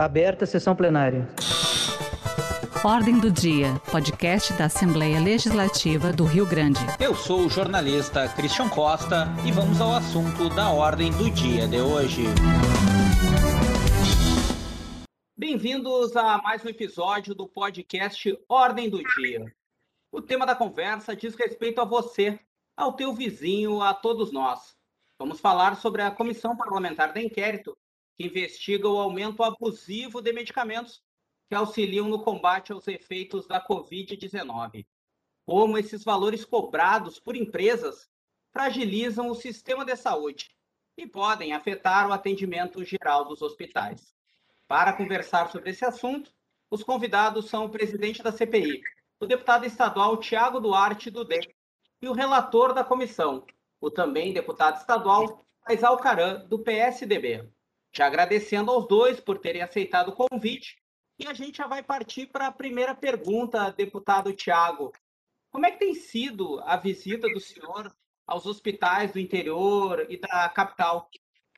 Aberta a sessão plenária. Ordem do Dia, podcast da Assembleia Legislativa do Rio Grande. Eu sou o jornalista Christian Costa e vamos ao assunto da Ordem do Dia de hoje. Bem-vindos a mais um episódio do podcast Ordem do Dia. O tema da conversa diz respeito a você, ao teu vizinho, a todos nós. Vamos falar sobre a Comissão Parlamentar de Inquérito que investiga o aumento abusivo de medicamentos que auxiliam no combate aos efeitos da Covid-19. Como esses valores cobrados por empresas fragilizam o sistema de saúde e podem afetar o atendimento geral dos hospitais. Para conversar sobre esse assunto, os convidados são o presidente da CPI, o deputado estadual Tiago Duarte do DEM, e o relator da comissão, o também deputado estadual Faisal Caran, do PSDB. Já agradecendo aos dois por terem aceitado o convite. E a gente já vai partir para a primeira pergunta, deputado Tiago. Como é que tem sido a visita do senhor aos hospitais do interior e da capital?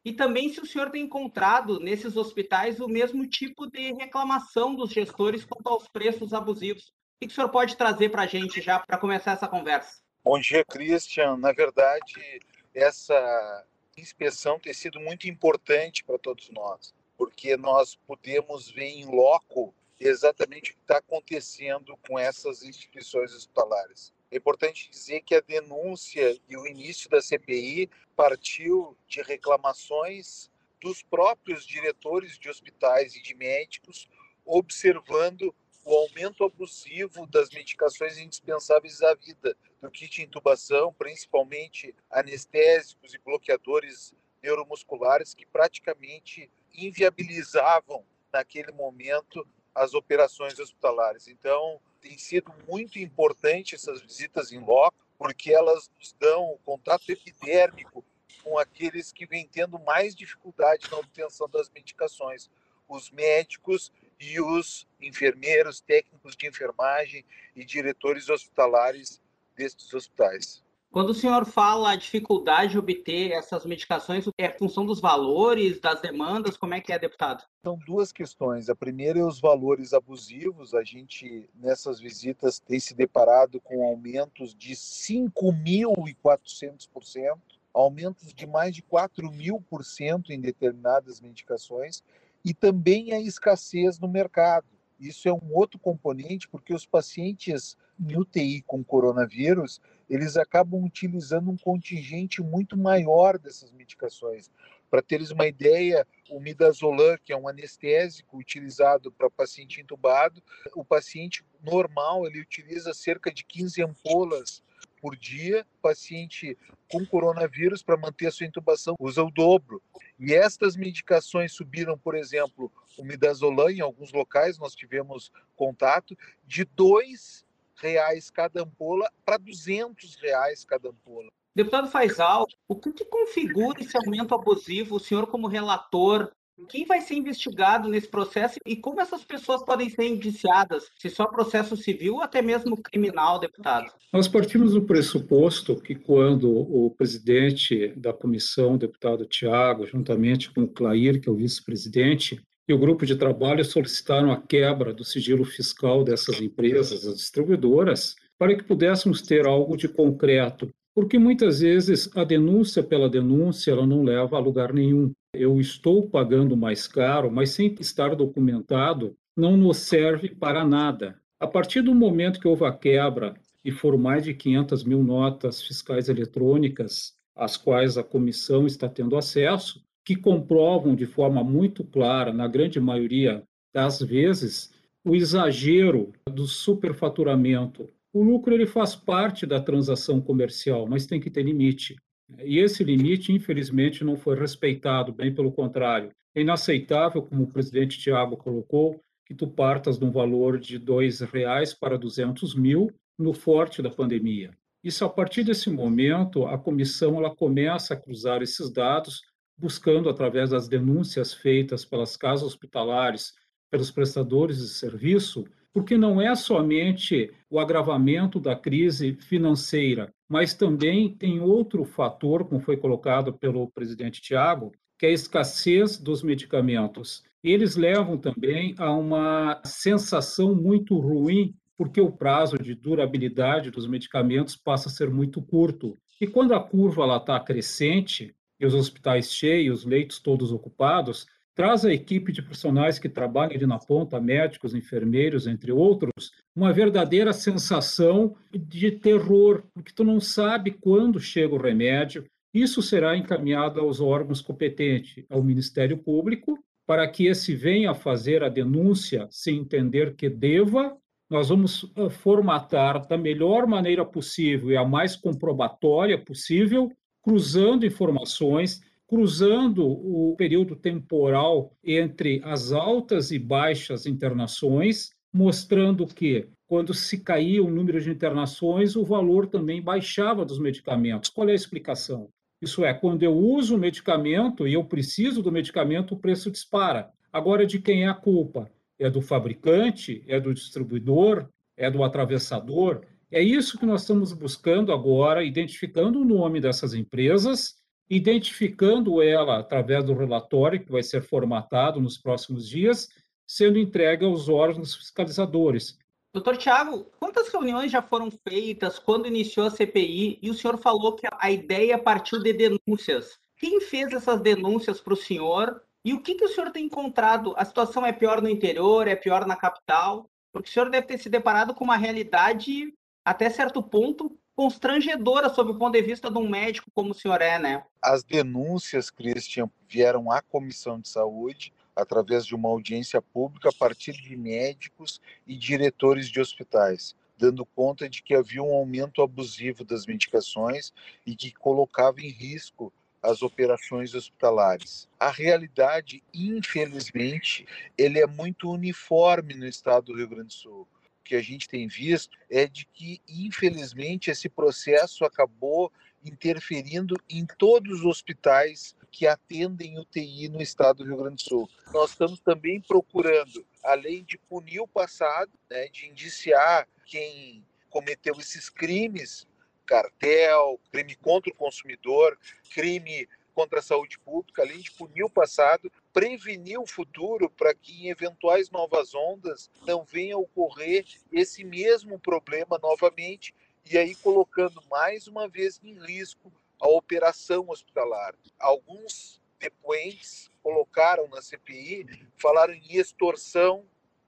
E também se o senhor tem encontrado nesses hospitais o mesmo tipo de reclamação dos gestores quanto aos preços abusivos. O que o senhor pode trazer para a gente já para começar essa conversa? Bom dia, Christian. Na verdade, essa inspeção tem sido muito importante para todos nós, porque nós podemos ver em loco exatamente o que está acontecendo com essas instituições hospitalares. É importante dizer que a denúncia e o início da CPI partiu de reclamações dos próprios diretores de hospitais e de médicos observando o aumento abusivo das medicações indispensáveis à vida, do kit intubação, principalmente anestésicos e bloqueadores neuromusculares que praticamente inviabilizavam naquele momento as operações hospitalares. Então, tem sido muito importante essas visitas em loco, porque elas nos dão o contato epidérmico com aqueles que vêm tendo mais dificuldade na obtenção das medicações, os médicos e os enfermeiros, técnicos de enfermagem e diretores hospitalares destes hospitais. Quando o senhor fala a dificuldade de obter essas medicações, é função dos valores, das demandas? Como é que é, deputado? São duas questões. A primeira é os valores abusivos. A gente, nessas visitas, tem se deparado com aumentos de 5.400%, aumentos de mais de 4 mil por cento em determinadas medicações e também a escassez no mercado. Isso é um outro componente, porque os pacientes em UTI com coronavírus, eles acabam utilizando um contingente muito maior dessas medicações. Para teres uma ideia, o midazolam, que é um anestésico utilizado para paciente entubado, o paciente normal ele utiliza cerca de 15 ampolas por dia. Paciente com coronavírus, para manter a sua intubação, usa o dobro. E estas medicações subiram, por exemplo, o midazolam, em alguns locais nós tivemos contato, de dois reais cada ampola para 200 reais cada ampola. Deputado Faisal, o que, que configura esse aumento abusivo? O senhor, como relator, quem vai ser investigado nesse processo e como essas pessoas podem ser indiciadas, se só processo civil ou até mesmo criminal, deputado? Nós partimos do pressuposto que quando o presidente da comissão, deputado Tiago, juntamente com o Clair, que é o vice-presidente, e o grupo de trabalho solicitaram a quebra do sigilo fiscal dessas empresas, as distribuidoras, para que pudéssemos ter algo de concreto, porque muitas vezes a denúncia pela denúncia ela não leva a lugar nenhum. Eu estou pagando mais caro, mas sem estar documentado, não nos serve para nada. A partir do momento que houve a quebra e foram mais de 500 mil notas fiscais eletrônicas, às quais a comissão está tendo acesso, que comprovam de forma muito clara, na grande maioria das vezes, o exagero do superfaturamento. O lucro ele faz parte da transação comercial, mas tem que ter limite. E esse limite, infelizmente, não foi respeitado, bem pelo contrário. É inaceitável, como o presidente Tiago colocou, que tu partas de um valor de R$ reais para 200 mil no forte da pandemia. Isso, a partir desse momento, a comissão ela começa a cruzar esses dados buscando, através das denúncias feitas pelas casas hospitalares, pelos prestadores de serviço, porque não é somente o agravamento da crise financeira, mas também tem outro fator, como foi colocado pelo presidente Tiago, que é a escassez dos medicamentos. eles levam também a uma sensação muito ruim, porque o prazo de durabilidade dos medicamentos passa a ser muito curto. E quando a curva está crescente, e os hospitais cheios, os leitos todos ocupados, traz a equipe de profissionais que trabalham ali na ponta, médicos, enfermeiros, entre outros, uma verdadeira sensação de terror, porque tu não sabe quando chega o remédio. Isso será encaminhado aos órgãos competentes, ao Ministério Público, para que esse venha fazer a denúncia sem entender que deva. Nós vamos eh, formatar da melhor maneira possível e a mais comprobatória possível cruzando informações, cruzando o período temporal entre as altas e baixas internações, mostrando que quando se caía o número de internações, o valor também baixava dos medicamentos. Qual é a explicação? Isso é, quando eu uso o medicamento e eu preciso do medicamento, o preço dispara. Agora, de quem é a culpa? É do fabricante? É do distribuidor? É do atravessador? É isso que nós estamos buscando agora, identificando o nome dessas empresas, identificando ela através do relatório que vai ser formatado nos próximos dias, sendo entregue aos órgãos fiscalizadores. Doutor Tiago, quantas reuniões já foram feitas quando iniciou a CPI e o senhor falou que a ideia partiu de denúncias? Quem fez essas denúncias para o senhor e o que, que o senhor tem encontrado? A situação é pior no interior, é pior na capital? Porque o senhor deve ter se deparado com uma realidade até certo ponto, constrangedora sob o ponto de vista de um médico como o senhor é, né? As denúncias, Christian, vieram à Comissão de Saúde através de uma audiência pública a partir de médicos e diretores de hospitais, dando conta de que havia um aumento abusivo das medicações e que colocava em risco as operações hospitalares. A realidade, infelizmente, ele é muito uniforme no estado do Rio Grande do Sul que a gente tem visto é de que, infelizmente, esse processo acabou interferindo em todos os hospitais que atendem UTI no estado do Rio Grande do Sul. Nós estamos também procurando, além de punir o passado, né, de indiciar quem cometeu esses crimes, cartel, crime contra o consumidor, crime contra a saúde pública, além de punir o passado, prevenir o futuro para que em eventuais novas ondas não venha ocorrer esse mesmo problema novamente e aí colocando mais uma vez em risco a operação hospitalar. Alguns depoentes colocaram na CPI, falaram em extorsão,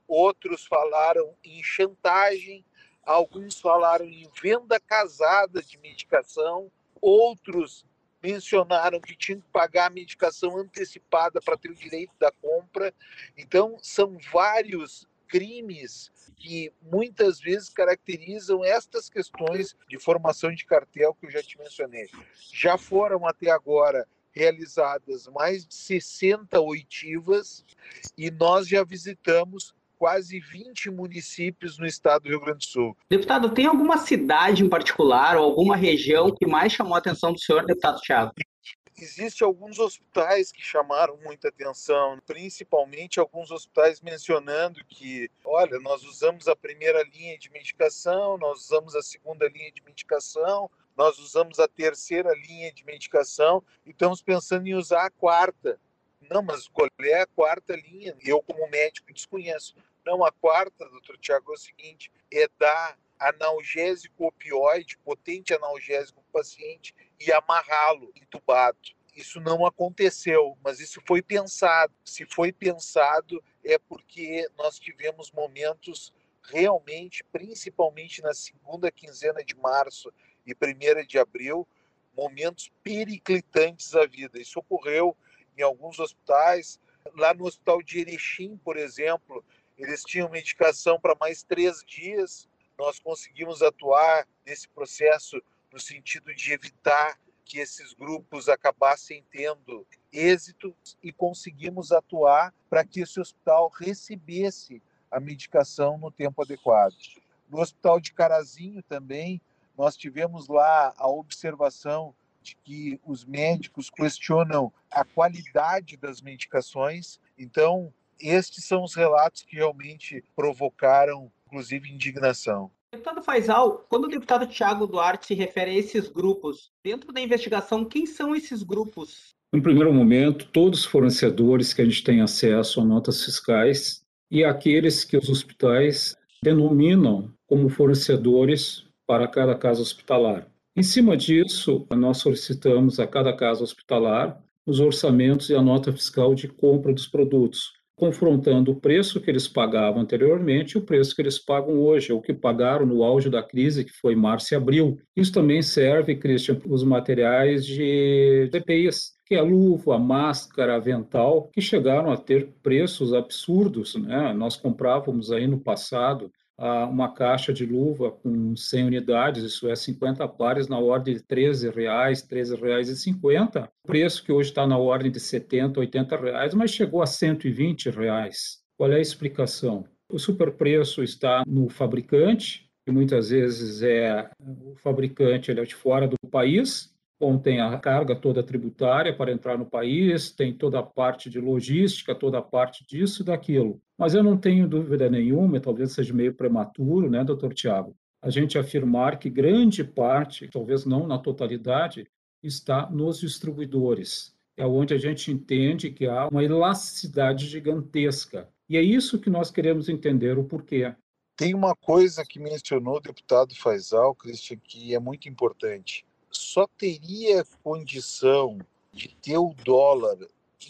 outros falaram em chantagem, alguns falaram em venda casada de medicação, outros mencionaram que tinham que pagar a medicação antecipada para ter o direito da compra. Então, são vários crimes que muitas vezes caracterizam estas questões de formação de cartel que eu já te mencionei. Já foram até agora realizadas mais de 60 oitivas e nós já visitamos quase 20 municípios no estado do Rio Grande do Sul. Deputado, tem alguma cidade em particular ou alguma região que mais chamou a atenção do senhor, deputado Thiago? Existem alguns hospitais que chamaram muita atenção, principalmente alguns hospitais mencionando que, olha, nós usamos a primeira linha de medicação, nós usamos a segunda linha de medicação, nós usamos a terceira linha de medicação e estamos pensando em usar a quarta. Não, mas qual é a quarta linha? Eu, como médico, desconheço. Não, a quarta, doutor Tiago, é o seguinte: é dar analgésico opioide, potente analgésico para o paciente e amarrá-lo entubado. Isso não aconteceu, mas isso foi pensado. Se foi pensado, é porque nós tivemos momentos realmente, principalmente na segunda quinzena de março e primeira de abril, momentos periclitantes da vida. Isso ocorreu em alguns hospitais. Lá no hospital de Erechim, por exemplo, eles tinham medicação para mais três dias. Nós conseguimos atuar nesse processo no sentido de evitar que esses grupos acabassem tendo êxito e conseguimos atuar para que esse hospital recebesse a medicação no tempo adequado. No hospital de Carazinho também, nós tivemos lá a observação de que os médicos questionam a qualidade das medicações. Então, estes são os relatos que realmente provocaram, inclusive, indignação. Deputado Faisal, quando o deputado Tiago Duarte se refere a esses grupos, dentro da investigação, quem são esses grupos? No primeiro momento, todos os fornecedores que a gente tem acesso a notas fiscais e aqueles que os hospitais denominam como fornecedores para cada caso hospitalar. Em cima disso, nós solicitamos a cada caso hospitalar os orçamentos e a nota fiscal de compra dos produtos, confrontando o preço que eles pagavam anteriormente e o preço que eles pagam hoje, o que pagaram no auge da crise, que foi março e abril. Isso também serve, Christian, para os materiais de EPIs, que é a luva, máscara, avental, que chegaram a ter preços absurdos. Né? Nós comprávamos aí no passado uma caixa de luva com 100 unidades, isso é 50 pares, na ordem de R$ 13,00, R$ 13,50. O preço que hoje está na ordem de R$ 70, 80 reais, mas chegou a 120 reais. Qual é a explicação? O superpreço está no fabricante, que muitas vezes é o fabricante ele é de fora do país, tem a carga toda tributária para entrar no país, tem toda a parte de logística, toda a parte disso e daquilo. Mas eu não tenho dúvida nenhuma, talvez seja meio prematuro, né, doutor Tiago, a gente afirmar que grande parte, talvez não na totalidade, está nos distribuidores. É onde a gente entende que há uma elasticidade gigantesca. E é isso que nós queremos entender o porquê. Tem uma coisa que mencionou o deputado Faisal, Christian, que é muito importante só teria condição de ter o dólar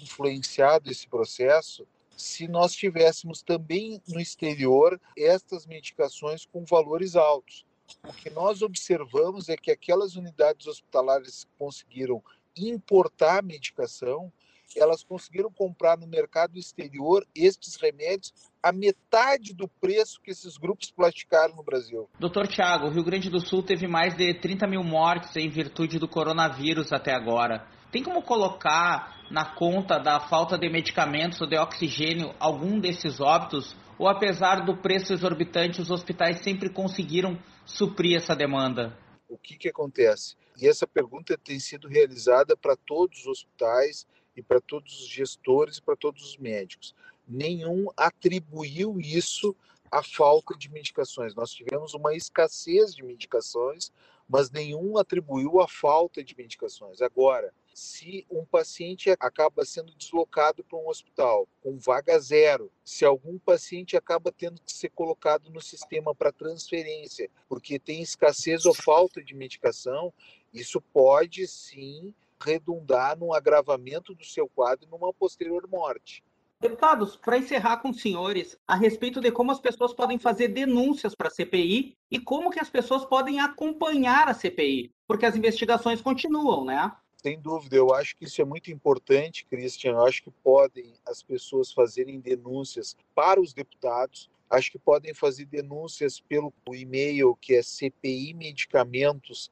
influenciado esse processo se nós tivéssemos também no exterior estas medicações com valores altos. O que nós observamos é que aquelas unidades hospitalares que conseguiram importar medicação elas conseguiram comprar no mercado exterior estes remédios a metade do preço que esses grupos platicaram no Brasil. Doutor Tiago, o Rio Grande do Sul teve mais de 30 mil mortes em virtude do coronavírus até agora. Tem como colocar na conta da falta de medicamentos ou de oxigênio algum desses óbitos? Ou apesar do preço exorbitante, os hospitais sempre conseguiram suprir essa demanda? O que, que acontece? E essa pergunta tem sido realizada para todos os hospitais e para todos os gestores e para todos os médicos. Nenhum atribuiu isso à falta de medicações. Nós tivemos uma escassez de medicações, mas nenhum atribuiu a falta de medicações. Agora, se um paciente acaba sendo deslocado para um hospital com vaga zero, se algum paciente acaba tendo que ser colocado no sistema para transferência, porque tem escassez ou falta de medicação, isso pode sim redundar num agravamento do seu quadro numa posterior morte. Deputados, para encerrar com os senhores, a respeito de como as pessoas podem fazer denúncias para a CPI e como que as pessoas podem acompanhar a CPI, porque as investigações continuam, né? Sem dúvida, eu acho que isso é muito importante, Christian. Eu acho que podem as pessoas fazerem denúncias para os deputados, acho que podem fazer denúncias pelo e-mail que é cpimedicamentos@,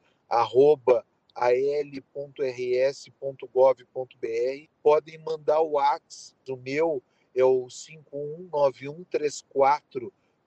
al.rs.gov.br. Podem mandar o WhatsApp, o meu é o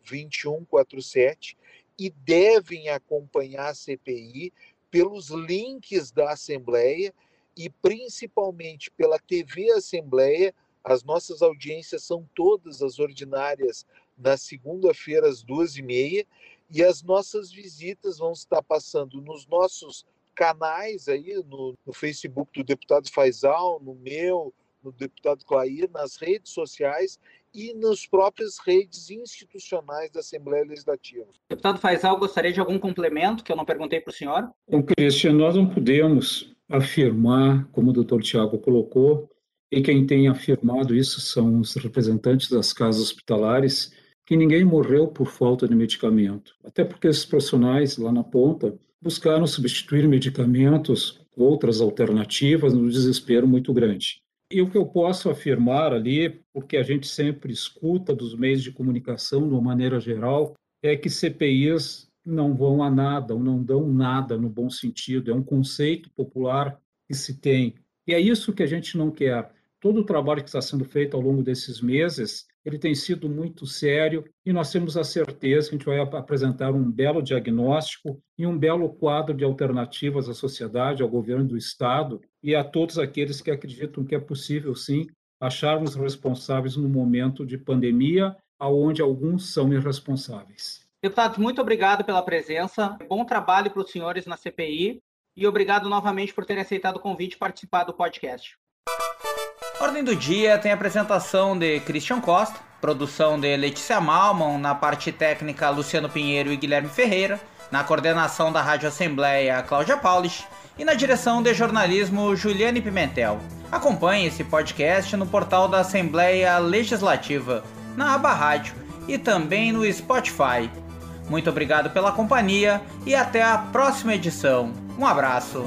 5191342147 e devem acompanhar a CPI pelos links da Assembleia e principalmente pela TV Assembleia. As nossas audiências são todas as ordinárias na segunda-feira às duas e meia e as nossas visitas vão estar passando nos nossos canais aí no, no Facebook do deputado Faisal, no meu, no deputado Clair, nas redes sociais e nas próprias redes institucionais da Assembleia Legislativa. Deputado Faisal, gostaria de algum complemento que eu não perguntei para o senhor? Bom, Cristian, nós não podemos afirmar, como o doutor Tiago colocou, e quem tem afirmado isso são os representantes das casas hospitalares, que ninguém morreu por falta de medicamento. Até porque esses profissionais lá na ponta buscaram substituir medicamentos, outras alternativas, no desespero muito grande. E o que eu posso afirmar ali, porque a gente sempre escuta dos meios de comunicação de uma maneira geral, é que CPIs não vão a nada, ou não dão nada no bom sentido. É um conceito popular que se tem. E é isso que a gente não quer. Todo o trabalho que está sendo feito ao longo desses meses ele tem sido muito sério e nós temos a certeza que a gente vai apresentar um belo diagnóstico e um belo quadro de alternativas à sociedade, ao governo do Estado e a todos aqueles que acreditam que é possível, sim, acharmos responsáveis no momento de pandemia, aonde alguns são irresponsáveis. Deputado, muito obrigado pela presença. Bom trabalho para os senhores na CPI e obrigado novamente por terem aceitado o convite e participar do podcast. Ordem do Dia tem apresentação de Christian Costa, produção de Letícia Malman, na parte técnica Luciano Pinheiro e Guilherme Ferreira, na coordenação da Rádio Assembleia Cláudia Paulich e na direção de jornalismo Juliane Pimentel. Acompanhe esse podcast no portal da Assembleia Legislativa, na aba Rádio e também no Spotify. Muito obrigado pela companhia e até a próxima edição. Um abraço.